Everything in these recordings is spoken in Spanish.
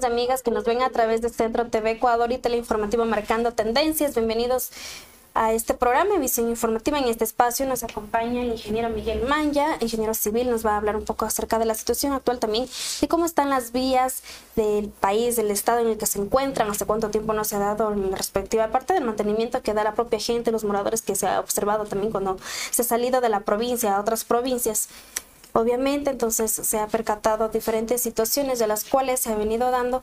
De amigas que nos ven a través de Centro TV Ecuador y Teleinformativo Marcando Tendencias. Bienvenidos a este programa, Visión Informativa. En este espacio nos acompaña el ingeniero Miguel Manya, ingeniero civil, nos va a hablar un poco acerca de la situación actual también, de cómo están las vías del país, del estado en el que se encuentran, hace cuánto tiempo no se ha dado la respectiva parte del mantenimiento que da la propia gente, los moradores que se ha observado también cuando se ha salido de la provincia a otras provincias. Obviamente, entonces se ha percatado diferentes situaciones de las cuales se ha venido dando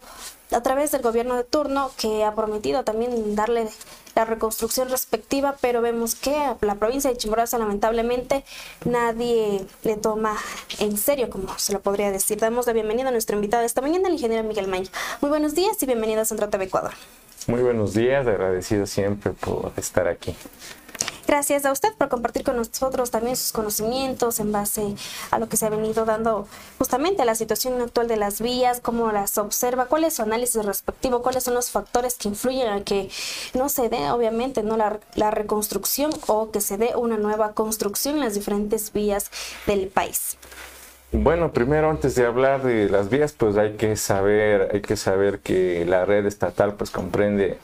a través del gobierno de turno que ha prometido también darle la reconstrucción respectiva, pero vemos que la provincia de Chimborazo lamentablemente nadie le toma en serio, como se lo podría decir. Damos la bienvenida a nuestro invitado esta mañana, el ingeniero Miguel Maña. Muy buenos días y bienvenido a Centro TV Ecuador. Muy buenos días, agradecido siempre por estar aquí. Gracias a usted por compartir con nosotros también sus conocimientos en base a lo que se ha venido dando justamente a la situación actual de las vías, cómo las observa, cuál es su análisis respectivo, cuáles son los factores que influyen a que no se dé, obviamente, no la, la reconstrucción o que se dé una nueva construcción en las diferentes vías del país. Bueno, primero antes de hablar de las vías, pues hay que saber, hay que saber que la red estatal pues comprende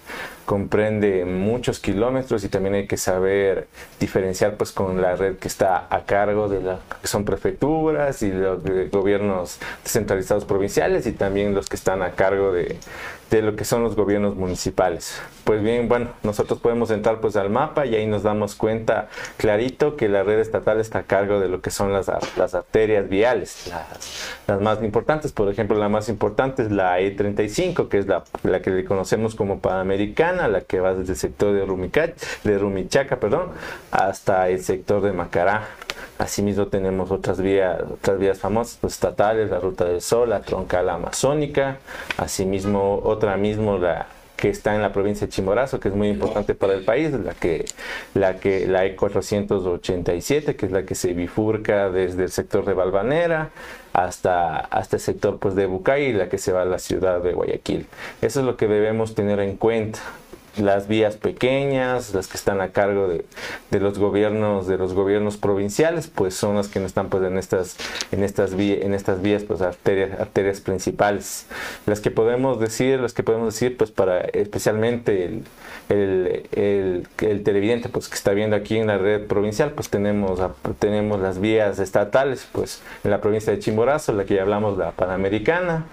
comprende muchos kilómetros y también hay que saber diferenciar pues con la red que está a cargo de la que son prefecturas y los gobiernos descentralizados provinciales y también los que están a cargo de, de lo que son los gobiernos municipales. Pues bien, bueno, nosotros podemos entrar pues al mapa y ahí nos damos cuenta clarito que la red estatal está a cargo de lo que son las, las arterias viales, las, las, más importantes. Por ejemplo, la más importante es la E35, que es la, la que le conocemos como Panamericana la que va desde el sector de, Rumicac, de Rumichaca perdón, hasta el sector de Macará. Asimismo tenemos otras vías, otras vías famosas pues, estatales, la Ruta del Sol, la troncal amazónica, asimismo otra mismo la que está en la provincia de Chimborazo, que es muy importante para el país, la que la que la E487, que es la que se bifurca desde el sector de Balvanera hasta, hasta el sector pues, de Bucay, la que se va a la ciudad de Guayaquil. Eso es lo que debemos tener en cuenta las vías pequeñas, las que están a cargo de, de, los gobiernos, de los gobiernos provinciales, pues son las que no están pues en estas, en estas vías, en estas vías, pues arterias, arterias principales. Las que podemos decir, las que podemos decir, pues para especialmente el, el, el, el televidente pues que está viendo aquí en la red provincial, pues tenemos, tenemos las vías estatales, pues en la provincia de Chimborazo, la que ya hablamos, la Panamericana,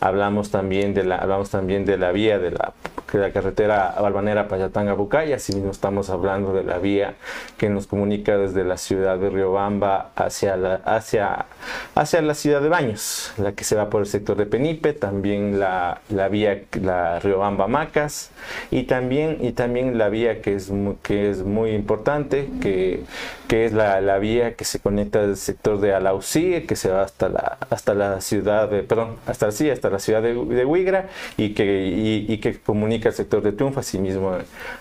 hablamos también de la, hablamos también de la vía de la que la carretera Balvanera Payatanga Bucay, asimismo estamos hablando de la vía que nos comunica desde la ciudad de Riobamba hacia la, hacia, hacia la ciudad de Baños, la que se va por el sector de Penipe, también la, la vía la Riobamba Macas y también, y también la vía que es, que es muy importante, que, que es la, la vía que se conecta del sector de Alausí, que se va hasta la, hasta la ciudad de, perdón, hasta, sí, hasta ciudad de, de Huigra y que, y, que comunica el sector de Triunfo, asimismo,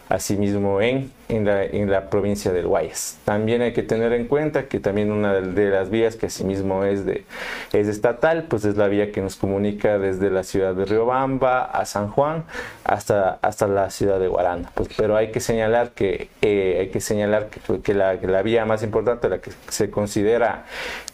asimismo en, en, la, en la provincia del Guayas. También hay que tener en cuenta que también una de las vías que asimismo es, de, es estatal, pues es la vía que nos comunica desde la ciudad de Riobamba a San Juan hasta, hasta la ciudad de Guaranda. Pues, pero hay que señalar que, eh, hay que, señalar que, que, la, que, la, vía más importante, la que se considera,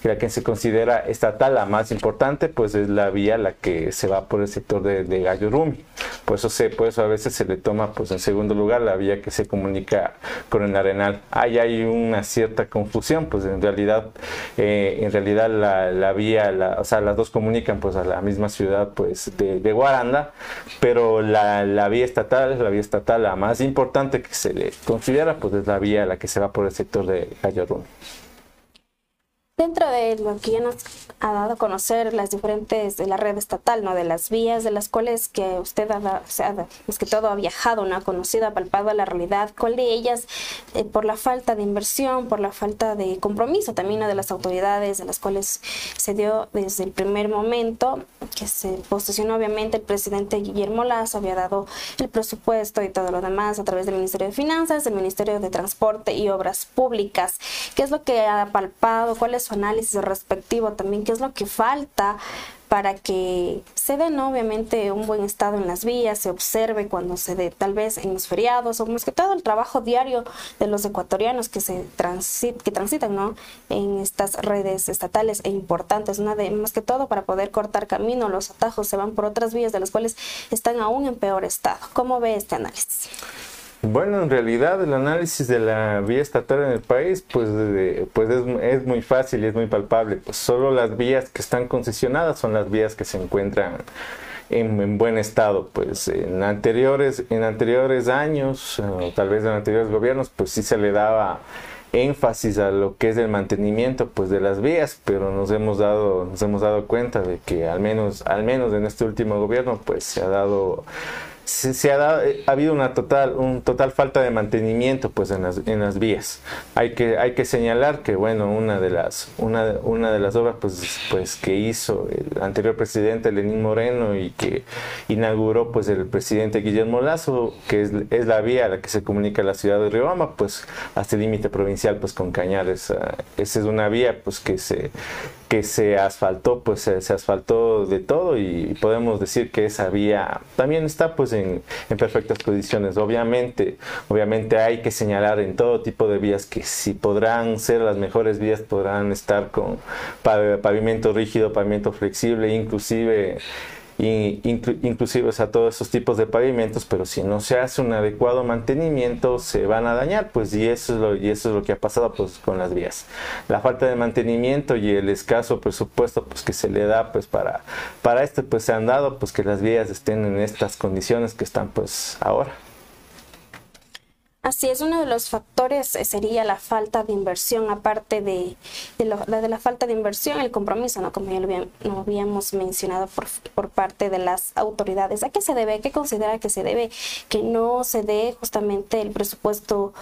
la que se considera estatal, la más importante, pues es la vía la que se va por el sector de, de Gallo Rumi. Por eso se, por eso a veces se le toma pues en segundo lugar la vía que se comunica con el Arenal. Ahí hay una cierta confusión, pues en realidad, eh, en realidad la, vía, o sea, las dos comunican pues a la misma ciudad pues de, Guaranda, pero la, vía estatal, la vía estatal la más importante que se le considera pues es la vía la que se va por el sector de Gallo Dentro de lo que ya nos ha dado a conocer las diferentes de la red estatal, ¿no? De las vías de las cuales que usted ha, o sea, es que todo ha viajado, ¿no? Ha conocido, ha palpado la realidad. ¿Cuál de ellas, eh, por la falta de inversión, por la falta de compromiso también de las autoridades, de las cuales se dio desde el primer momento, que se posicionó obviamente el presidente Guillermo Lazo, había dado el presupuesto y todo lo demás a través del Ministerio de Finanzas, del Ministerio de Transporte y Obras Públicas. ¿Qué es lo que ha palpado? ¿Cuál es análisis respectivo también? ¿Qué es lo que falta? para que se dé obviamente un buen estado en las vías, se observe cuando se dé tal vez en los feriados o más que todo el trabajo diario de los ecuatorianos que se transit, que transitan ¿no? en estas redes estatales e importantes, una de, más que todo para poder cortar camino, los atajos se van por otras vías de las cuales están aún en peor estado. ¿Cómo ve este análisis? Bueno, en realidad el análisis de la vía estatal en el país, pues, pues es, muy fácil y es muy palpable. Pues solo las vías que están concesionadas son las vías que se encuentran en, buen estado. Pues en anteriores, en anteriores años, o tal vez en anteriores gobiernos, pues sí se le daba énfasis a lo que es el mantenimiento pues de las vías pero nos hemos dado nos hemos dado cuenta de que al menos al menos en este último gobierno pues se ha dado se, ha, dado, eh, ha, habido una total, un total falta de mantenimiento pues en las, en las vías. Hay que, hay que señalar que bueno, una de las, una, una de las obras pues, pues que hizo el anterior presidente Lenín Moreno y que inauguró pues el presidente Guillermo Lazo, que es, es la vía a la que se comunica la ciudad de Riobamba, pues hasta el límite provincial pues con Cañares. esa es una vía pues que se que se asfaltó, pues se, asfaltó de todo y podemos decir que esa vía también está pues en, perfectas condiciones. Obviamente, obviamente hay que señalar en todo tipo de vías que si podrán ser las mejores vías, podrán estar con pavimento rígido, pavimento flexible, inclusive y inclusive a todos esos tipos de pavimentos, pero si no se hace un adecuado mantenimiento se van a dañar, pues y eso es lo, y eso es lo que ha pasado pues con las vías. La falta de mantenimiento y el escaso presupuesto pues que se le da pues para, para esto pues se han dado pues que las vías estén en estas condiciones que están pues ahora. Así es, uno de los factores eh, sería la falta de inversión, aparte de, de, la falta de inversión, el compromiso, ¿no? como ya lo, habíamos mencionado por, por, parte de las autoridades. ¿A qué se debe? ¿Qué considera que se debe? Que no se dé justamente el presupuesto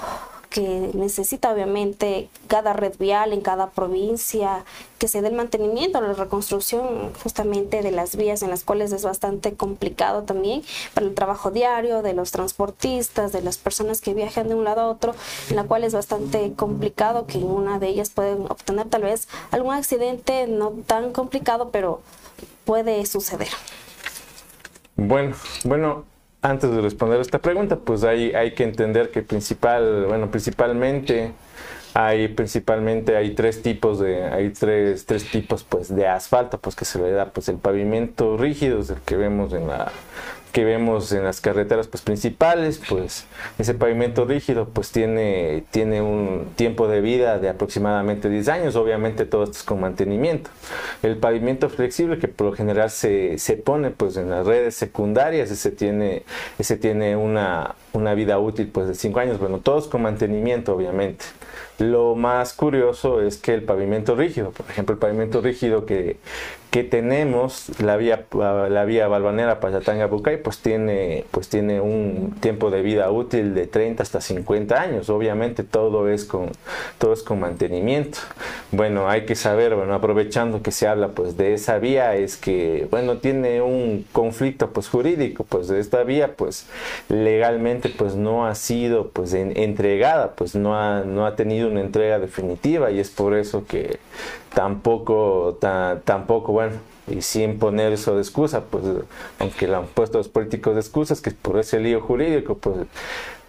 que necesita obviamente cada red vial en cada provincia, que se dé el mantenimiento, la reconstrucción justamente de las vías en las cuales es bastante complicado también para el trabajo diario de los transportistas, de las personas que viajan de un lado a otro, en la cual es bastante complicado que en una de ellas pueden obtener tal vez algún accidente no tan complicado, pero puede suceder. Bueno, bueno, antes de responder esta pregunta, pues hay, hay que entender que principal, bueno, principalmente hay principalmente hay tres tipos de hay tres, tres tipos pues de asfalto pues que se le da pues el pavimento rígido es el que vemos en la que vemos en las carreteras pues, principales, pues ese pavimento rígido pues tiene, tiene un tiempo de vida de aproximadamente 10 años, obviamente todo esto es con mantenimiento. El pavimento flexible que por lo general se, se pone pues en las redes secundarias, ese tiene, ese tiene una, una vida útil pues de 5 años, bueno, todos con mantenimiento obviamente. Lo más curioso es que el pavimento rígido, por ejemplo, el pavimento rígido que, que tenemos, la vía, la vía balvanera Payatanga Bucay, pues tiene, pues tiene un tiempo de vida útil de 30 hasta 50 años. Obviamente todo es con, todo es con mantenimiento. Bueno, hay que saber, bueno, aprovechando que se habla pues de esa vía, es que, bueno, tiene un conflicto pues jurídico, pues de esta vía, pues legalmente pues no ha sido pues entregada, pues no ha, no ha tenido una entrega definitiva y es por eso que tampoco, tampoco, bueno, y sin poner eso de excusa, pues aunque lo han puesto los políticos de excusas, que por ese lío jurídico, pues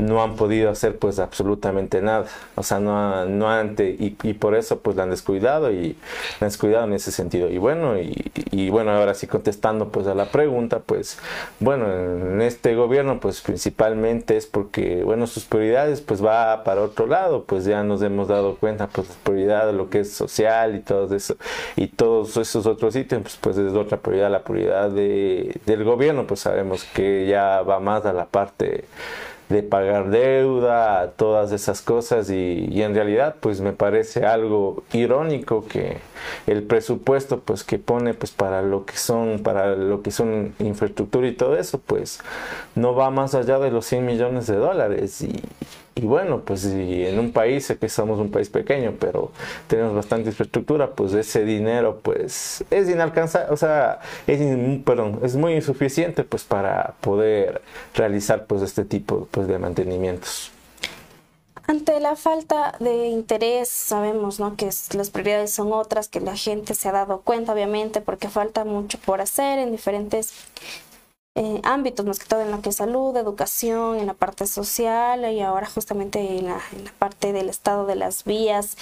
no han podido hacer pues absolutamente nada, o sea, no, no ante, y, y, por eso pues la han descuidado y la han descuidado en ese sentido. Y bueno, y, bueno, ahora sí contestando pues a la pregunta, pues bueno, en este gobierno pues principalmente es porque, bueno, sus prioridades pues va para otro lado, pues ya nos hemos dado cuenta pues la prioridad de lo que es social y y todos esos otros ítems pues es otra prioridad, la prioridad de, del gobierno pues sabemos que ya va más a la parte de pagar deuda, todas esas cosas y, y, en realidad pues me parece algo irónico que el presupuesto pues que pone pues para lo que son para lo que son infraestructura y todo eso pues no va más allá de los 100 millones de dólares y, y bueno, pues en un país, que somos un país pequeño, pero tenemos bastante infraestructura, pues ese dinero pues es inalcanzable, o sea, es, perdón, es muy insuficiente pues para poder realizar pues este tipo pues, de mantenimientos. Ante la falta de interés, sabemos ¿no? que las prioridades son otras, que la gente se ha dado cuenta, obviamente, porque falta mucho por hacer en diferentes eh, ámbitos, más que todo en lo que es salud, educación, en la parte social y ahora justamente en la, parte del estado de las vías.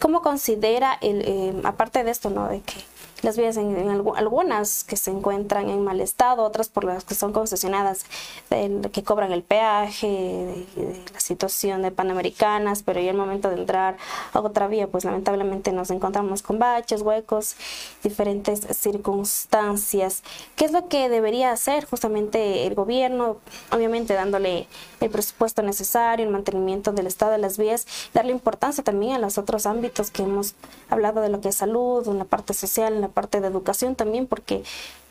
¿Cómo considera, el, eh, aparte de esto, ¿no? de que las vías en, algunas que se encuentran en mal estado, otras por las que son concesionadas, que cobran el peaje, de, la situación de Panamericanas, pero ya el momento de entrar a otra vía, pues lamentablemente nos encontramos con baches, huecos, diferentes circunstancias. ¿Qué es lo que debería hacer justamente el gobierno? Obviamente dándole el presupuesto necesario, el mantenimiento del estado de las vías, darle importancia también a los otros ámbitos que hemos hablado de lo que es salud, en la parte social, en la parte de educación también, porque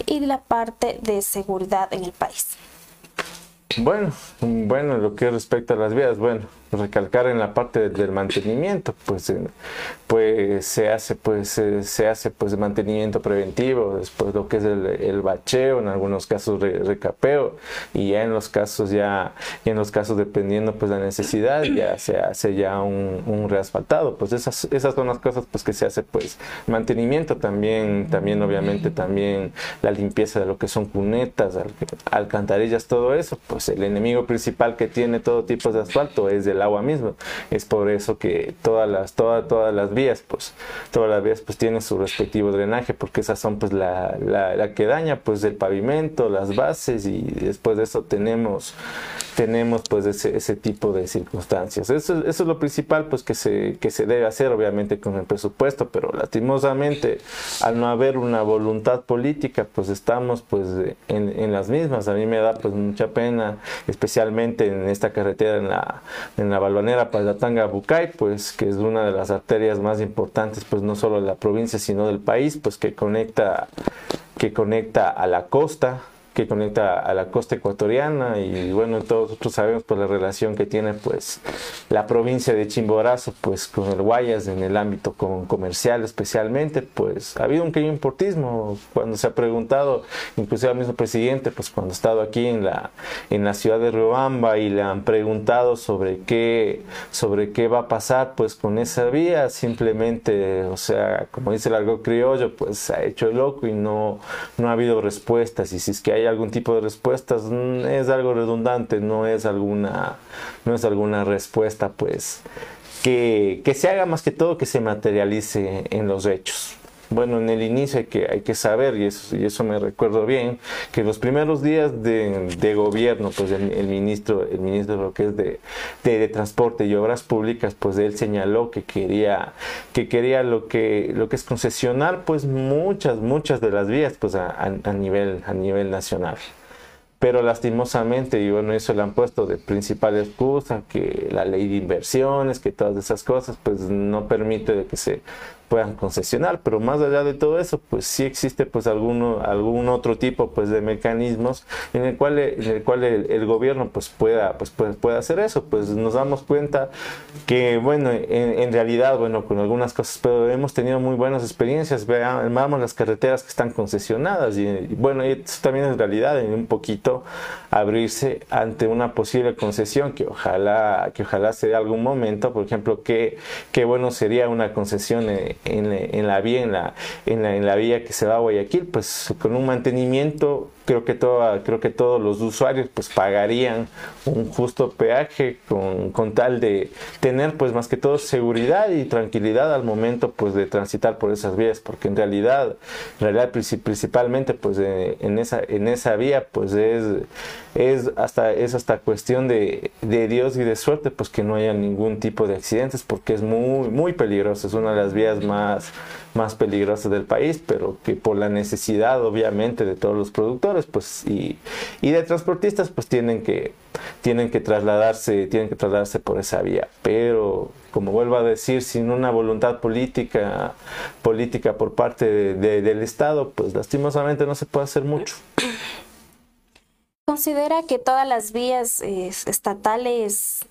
y la parte de seguridad en el país. Bueno, bueno, lo que respecta a las vías, bueno, recalcar en la parte del mantenimiento, pues, pues se hace pues se hace pues mantenimiento preventivo, después lo que es el, bacheo, en algunos casos recapeo y ya en los casos ya en los casos dependiendo pues la necesidad ya se hace ya un, un reasfaltado, pues esas esas son las cosas pues que se hace pues mantenimiento también también obviamente también la limpieza de lo que son cunetas, alcantarillas, todo eso, pues el enemigo principal que tiene todo tipo de asfalto es el agua misma. Es por eso que todas las, todas, todas las vías, pues, todas las vías pues tienen su respectivo drenaje, porque esas son pues la, la, que daña pues el pavimento, las bases y después de eso tenemos tenemos pues ese, ese tipo de circunstancias. Eso, eso, es lo principal pues que se, que se debe hacer obviamente con el presupuesto, pero lastimosamente al no haber una voluntad política pues estamos pues en, las mismas. A mí me da pues mucha pena, especialmente en esta carretera en la, la balvanera Palatanga Bucay, pues que es una de las arterias más importantes pues no solo de la provincia sino del país, pues que conecta que conecta a la costa que conecta a la costa ecuatoriana y bueno, todos nosotros sabemos por la relación que tiene pues la provincia de Chimborazo pues con el Guayas en el ámbito comercial especialmente, pues ha habido un pequeño importismo. Cuando se ha preguntado, inclusive al mismo presidente pues cuando ha estado aquí en la, en la ciudad de Riobamba y le han preguntado sobre qué, sobre qué va a pasar pues con esa vía, simplemente, o sea, como dice el algo criollo, pues ha hecho el loco y no, no ha habido respuestas. Y si es que hay algún tipo de respuestas, mm, es algo redundante, no es alguna, no es alguna respuesta pues que, que se haga más que todo que se materialice en los hechos. Bueno, en el inicio hay que, hay que saber, y eso, y eso me recuerdo bien, que los primeros días de, gobierno, pues el, ministro, el ministro lo que es de, de, Transporte y Obras Públicas, pues él señaló que quería, que quería lo que, lo que es concesionar, pues muchas, muchas de las vías, pues a, a nivel, a nivel nacional. Pero lastimosamente, y bueno, eso le han puesto de principal excusa, que la ley de inversiones, que todas esas cosas, pues no permite que se puedan concesionar, pero más allá de todo eso, pues sí existe pues alguno, algún otro tipo pues de mecanismos en el cual, en el, cual el, gobierno pues pueda, pues pueda, hacer eso, pues nos damos cuenta que bueno, en, realidad, bueno, con algunas cosas, pero hemos tenido muy buenas experiencias, veamos las carreteras que están concesionadas y, bueno, eso también es realidad, en un poquito abrirse ante una posible concesión que ojalá, que ojalá se dé algún momento, por ejemplo, que, que bueno sería una concesión en, en, la vía, en la, en la, en la vía que se va a Guayaquil, pues con un mantenimiento creo que, toda, creo que todos los usuarios pues pagarían un justo peaje con, con, tal de tener pues más que todo seguridad y tranquilidad al momento pues de transitar por esas vías porque en realidad en realidad principalmente pues en esa en esa vía pues es es hasta es hasta cuestión de, de, Dios y de suerte pues que no haya ningún tipo de accidentes porque es muy muy peligroso es una de las vías más más peligrosas del país, pero que por la necesidad obviamente de todos los productores pues y, y de transportistas pues tienen que tienen que trasladarse, tienen que trasladarse por esa vía. Pero, como vuelvo a decir, sin una voluntad política, política por parte del Estado, pues lastimosamente no se puede hacer mucho. ¿Considera que todas las vías estatales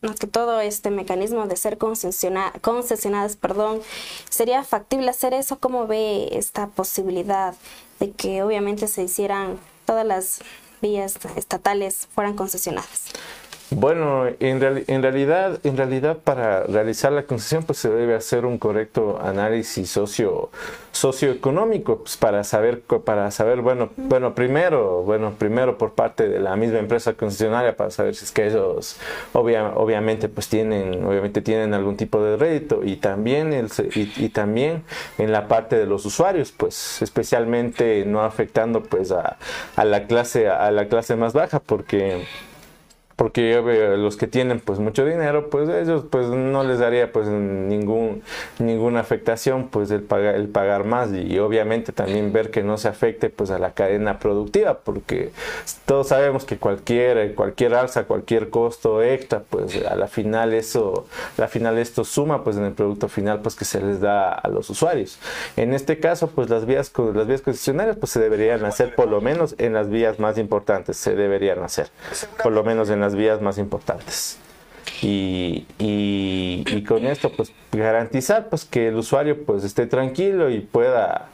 más que todo este mecanismo de ser concesionadas, perdón, ¿sería factible hacer eso? ¿Cómo ve esta posibilidad de que obviamente se hicieran todas las vías estatales fueran concesionadas? Bueno, en, realidad, en realidad para realizar la concesión pues se debe hacer un correcto análisis socio socioeconómico pues, para saber para saber bueno bueno primero bueno primero por parte de la misma empresa concesionaria para saber si es que ellos obviamente pues tienen obviamente tienen algún tipo de rédito y también el, y, también en la parte de los usuarios pues especialmente no afectando pues a, a la clase a la clase más baja porque porque los que tienen pues mucho dinero pues ellos pues no les daría pues ningún ninguna afectación pues el pagar el pagar más. Y, obviamente también ver que no se afecte pues a la cadena productiva porque todos sabemos que cualquier cualquier alza cualquier costo extra pues a la final eso a la final esto suma pues en el producto final pues que se les da a los usuarios. En este caso pues las vías las vías concesionarias pues se deberían hacer por lo menos en las vías más importantes se deberían hacer por lo menos en las vías más importantes. Y, y, con esto pues garantizar pues que el usuario pues esté tranquilo y pueda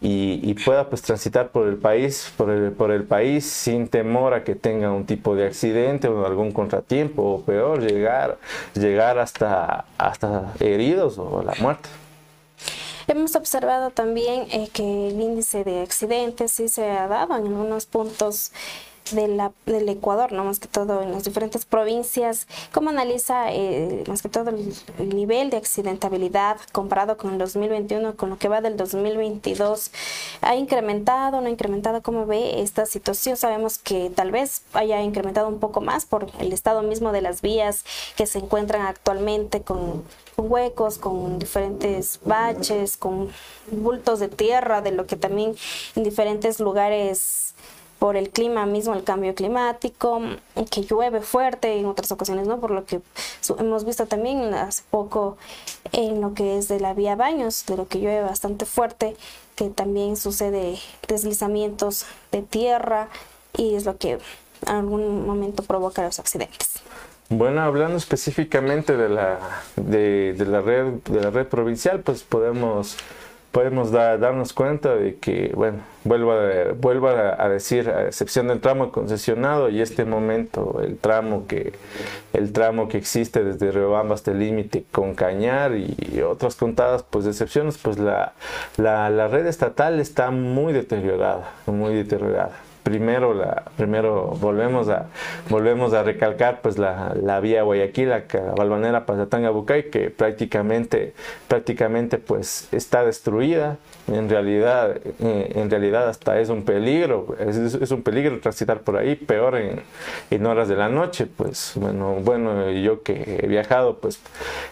y, pueda pues transitar por el país por el, por el país sin temor a que tenga un tipo de accidente o algún contratiempo o peor llegar llegar hasta hasta heridos o la muerte Hemos observado también eh, que el índice de accidentes sí se ha dado en algunos puntos de la, del Ecuador, ¿no? más que todo en las diferentes provincias. ¿Cómo analiza eh, más que todo el, nivel de accidentabilidad comparado con el 2021, con lo que va del 2022? ¿Ha incrementado, no ha incrementado? ¿Cómo ve esta situación? Sabemos que tal vez haya incrementado un poco más por el estado mismo de las vías que se encuentran actualmente con huecos, con diferentes baches, con bultos de tierra, de lo que también en diferentes lugares por el clima mismo, el cambio climático, que llueve fuerte en otras ocasiones, ¿no? Por lo que hemos visto también hace poco en lo que es de la vía Baños, de lo que llueve bastante fuerte, que también sucede deslizamientos de tierra y es lo que en algún momento provoca los accidentes. Bueno, hablando específicamente de la, de, de la red de la red provincial, pues podemos podemos darnos cuenta de que, bueno, vuelvo, a, vuelvo a, decir, a excepción del tramo concesionado y este momento, el tramo que, el tramo que existe desde Riobamba hasta el límite con Cañar y otras contadas pues excepciones, pues la, la, la red estatal está muy deteriorada, muy deteriorada primero la primero volvemos a volvemos a recalcar pues la, la vía Guayaquil la Balvanera Pasatanga Bucay que prácticamente prácticamente pues está destruida en realidad eh, en realidad hasta es un peligro es, un peligro transitar por ahí peor en, en, horas de la noche pues bueno bueno yo que he viajado pues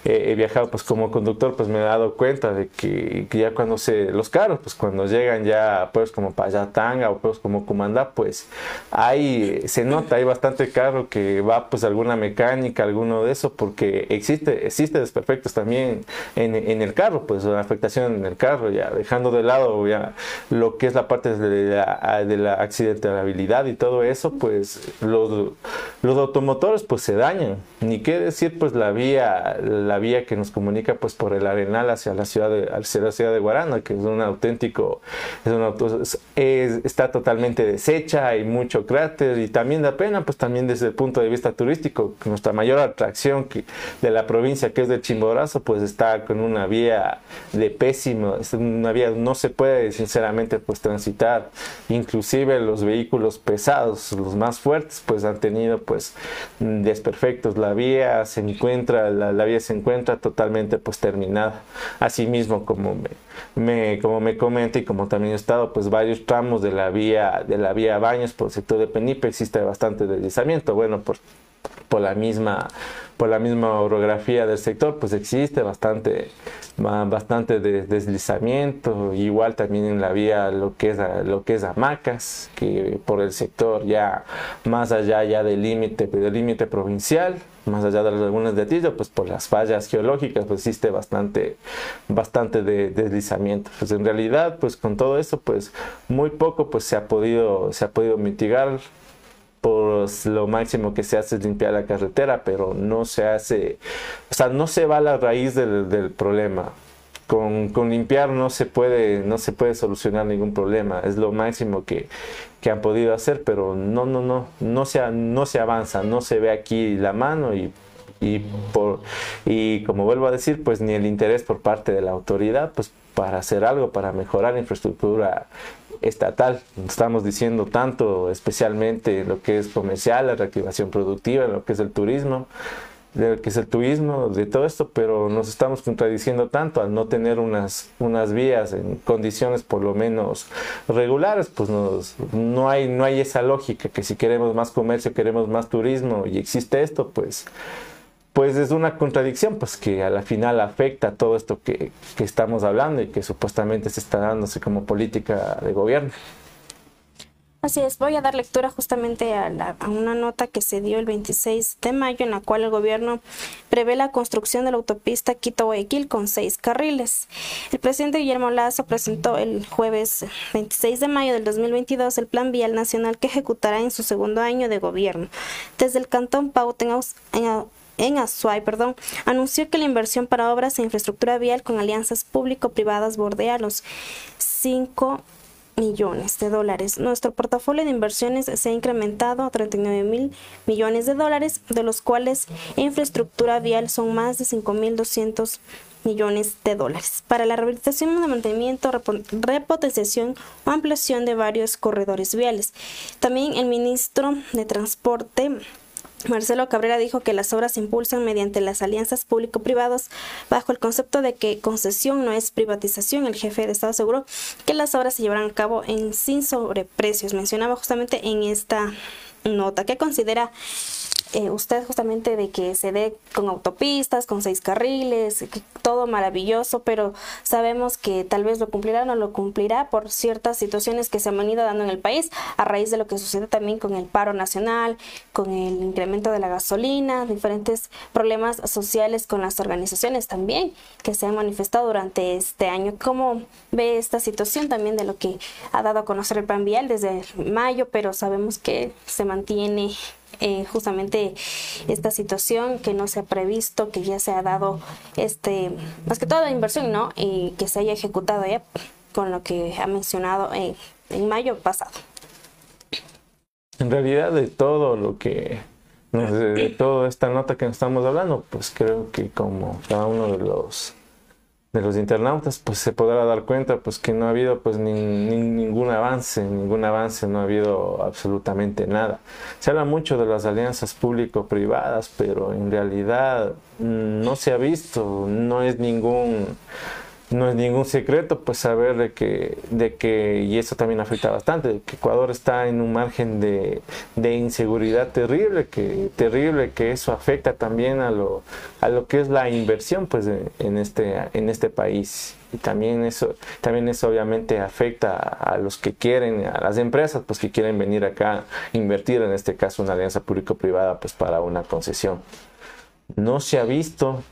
he viajado pues como conductor pues me he dado cuenta de que, ya cuando se los carros pues cuando llegan ya pues como Payatanga o pues como Cumandá pues hay, se nota, hay bastante carro que va pues alguna mecánica, alguno de eso, porque existe, existe desperfectos también en, en el carro, pues una afectación en el carro, ya dejando de lado ya lo que es la parte de la, de la accidentabilidad y todo eso, pues los, los automotores pues se dañan, ni qué decir pues la vía, la vía que nos comunica pues por el Arenal hacia la ciudad de, hacia la ciudad de Guarana, que es un auténtico, es un es, está totalmente deshecho hay mucho cráter y también da pena, pues también desde el punto de vista turístico, nuestra mayor atracción que, de la provincia que es de Chimborazo, pues está con una vía de pésimo, es una vía no se puede sinceramente pues transitar, inclusive los vehículos pesados, los más fuertes, pues han tenido pues desperfectos, la vía se encuentra, la, vía se encuentra totalmente pues terminada, asimismo como me me, como me comenta y como también he estado, pues varios tramos de la vía, de la vía Baños por el sector de Penipe existe bastante deslizamiento. Bueno, por, por la misma por la misma orografía del sector, pues existe bastante, bastante deslizamiento, igual también en la vía lo que es, lo que es hamacas, que por el sector ya más allá ya del límite, del límite provincial, más allá de las lagunas de Atillo, pues por las fallas geológicas, pues existe bastante, bastante de, deslizamiento. Pues en realidad, pues con todo eso, pues muy poco pues se ha podido, se ha podido mitigar pues lo máximo que se hace es limpiar la carretera, pero no se hace, o sea, no se va a la raíz del, del problema. Con, con, limpiar no se puede no se puede solucionar ningún problema es lo máximo que, que han podido hacer pero no no no no se no se avanza no se ve aquí la mano y y por y como vuelvo a decir pues ni el interés por parte de la autoridad pues para hacer algo para mejorar la infraestructura estatal. Estamos diciendo tanto, especialmente lo que es comercial, la reactivación productiva, lo que es el turismo, de que es el turismo, de todo esto, pero nos estamos contradiciendo tanto al no tener unas, unas vías en condiciones por lo menos regulares, pues no, hay, no hay esa lógica que si queremos más comercio, queremos más turismo y existe esto, pues pues es una contradicción, pues que a la final afecta todo esto que, estamos hablando y que supuestamente se está dándose como política de gobierno. Así es, voy a dar lectura justamente a, a, una nota que se dio el 26 de mayo en la cual el gobierno prevé la construcción de la autopista Quito-Guayaquil con seis carriles. El presidente Guillermo Lazo presentó el jueves 26 de mayo del 2022 el Plan Vial Nacional que ejecutará en su segundo año de gobierno. Desde el Cantón Pauta en, en Azuay, perdón, anunció que la inversión para obras e infraestructura vial con alianzas público-privadas bordea los 5 millones de dólares. Nuestro portafolio de inversiones se ha incrementado a 39 mil millones de dólares, de los cuales infraestructura vial son más de 5.200 millones de dólares para la rehabilitación mantenimiento, repotenciación o ampliación de varios corredores viales. También el ministro de Transporte Marcelo Cabrera dijo que las obras se impulsan mediante las alianzas público-privadas bajo el concepto de que concesión no es privatización. El jefe de Estado aseguró que las obras se llevarán a cabo en sin sobreprecios. Mencionaba justamente en esta nota que considera eh, usted justamente de que se dé con autopistas, con seis carriles, todo maravilloso, pero sabemos que tal vez lo cumplirá o no lo cumplirá por ciertas situaciones que se han venido dando en el país a raíz de lo que sucede también con el paro nacional, con el incremento de la gasolina, diferentes problemas sociales con las organizaciones también que se han manifestado durante este año. ¿Cómo ve esta situación también de lo que ha dado a conocer el plan vial desde mayo, pero sabemos que se mantiene eh, justamente esta situación que no se ha previsto, que ya se ha dado, este, más que toda inversión, ¿no? Y que se haya ejecutado ya con lo que ha mencionado en, en mayo pasado. En realidad de todo lo que, de toda esta nota que estamos hablando, pues creo que como cada uno de los de los internautas, pues se podrá dar cuenta pues que no ha habido pues ni, ningún avance, ningún avance, no ha habido absolutamente nada. Se habla mucho de las alianzas público-privadas, pero en realidad mm, no se ha visto, no es ningún no es ningún secreto pues saber de que, de que y eso también afecta bastante, que Ecuador está en un margen de, inseguridad terrible, que terrible que eso afecta también a lo, a lo que es la inversión pues en este, en este país. Y también eso, también eso obviamente afecta a los que quieren, a las empresas pues que quieren venir acá invertir, en este caso una alianza público-privada pues para una concesión. No se ha visto,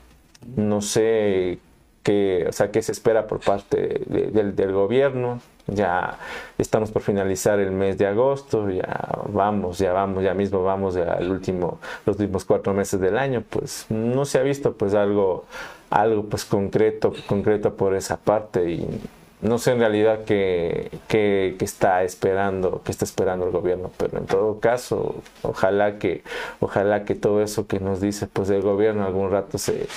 no sé que, o sea, que se espera por parte del, gobierno. Ya estamos por finalizar el mes de agosto, ya vamos, ya vamos, ya mismo vamos al último, los últimos cuatro meses del año, pues no se ha visto pues algo, algo pues concreto, concreto por esa parte y no sé en realidad qué, qué, está esperando, qué está esperando el gobierno, pero en todo caso, ojalá que, ojalá que todo eso que nos dice pues el gobierno algún rato se,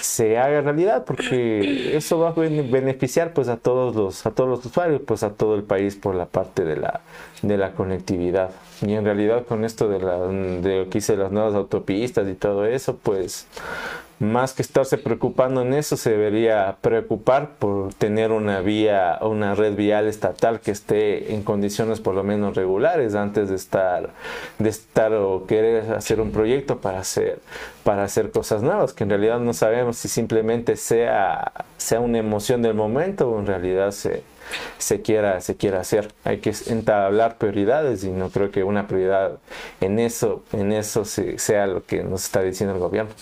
se haga realidad porque eso va a beneficiar pues a todos los a todos los usuarios pues a todo el país por la parte de la de la conectividad y en realidad con esto de lo que hice las nuevas autopistas y todo eso pues más que estarse preocupando en eso, se debería preocupar por tener una vía, una red vial estatal que esté en condiciones por lo menos regulares antes de estar, de estar o querer hacer un proyecto para hacer, para hacer cosas nuevas, que en realidad no sabemos si simplemente sea, sea una emoción del momento o en realidad se, se, quiera, se quiera hacer. Hay que entablar prioridades y no creo que una prioridad en eso, en eso sea lo que nos está diciendo el gobierno.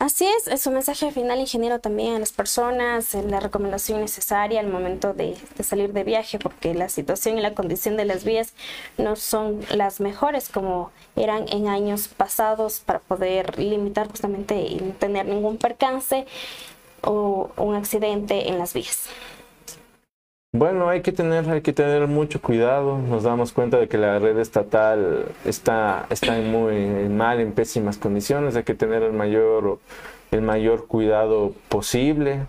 Así es, es mensaje final, ingeniero, también a las personas, la recomendación necesaria al momento de, salir de viaje, porque la situación y la condición de las vías no son las mejores como eran en años pasados para poder limitar justamente y no tener ningún percance o un accidente en las vías. Bueno, hay que tener, hay que tener mucho cuidado. Nos damos cuenta de que la red estatal está, está en muy mal, en pésimas condiciones. Hay que tener el mayor, el mayor cuidado posible.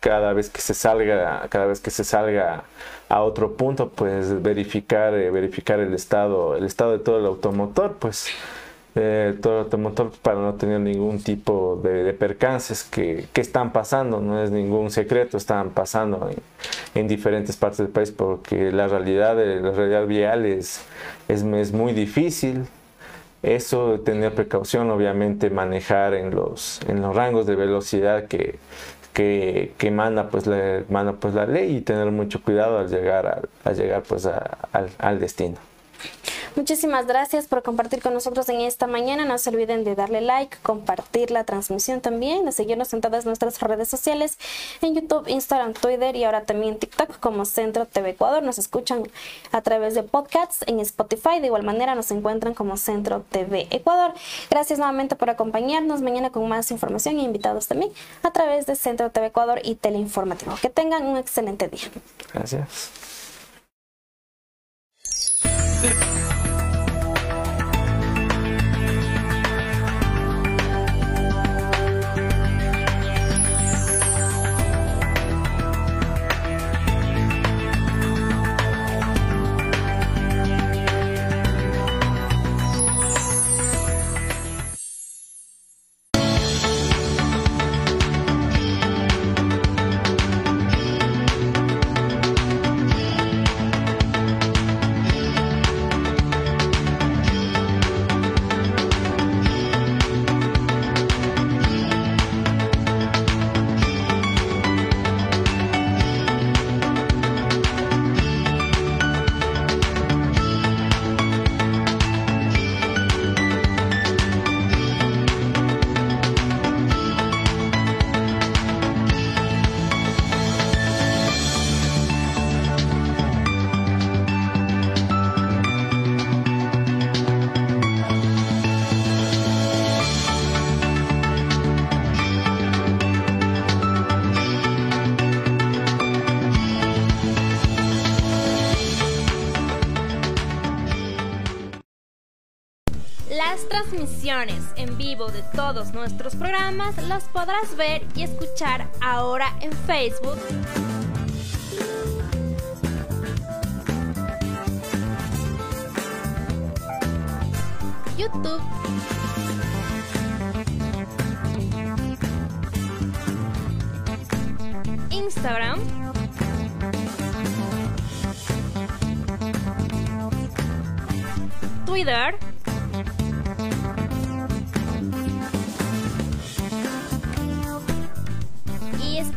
Cada vez que se salga, cada vez que se salga a otro punto, pues verificar, eh, verificar el estado, el estado de todo el automotor, pues eh, todo el automotor para no tener ningún tipo de, percances que, que, están pasando, no es ningún secreto, están pasando en, diferentes partes del país porque la realidad, de, la realidad vial es, es, muy difícil. Eso, tener precaución, obviamente manejar en los, en los rangos de velocidad que, que, que manda, pues, la, manda pues la ley y tener mucho cuidado al llegar, al, llegar pues al, al destino. Muchísimas gracias por compartir con nosotros en esta mañana. No se olviden de darle like, compartir la transmisión también, de seguirnos en todas nuestras redes sociales, en YouTube, Instagram, Twitter y ahora también TikTok como Centro TV Ecuador. Nos escuchan a través de podcasts en Spotify. De igual manera nos encuentran como Centro TV Ecuador. Gracias nuevamente por acompañarnos. Mañana con más información e invitados también a través de Centro TV Ecuador y Teleinformativo. Que tengan un excelente día. Gracias. En vivo de todos nuestros programas los podrás ver y escuchar ahora en Facebook. YouTube. Instagram. Twitter.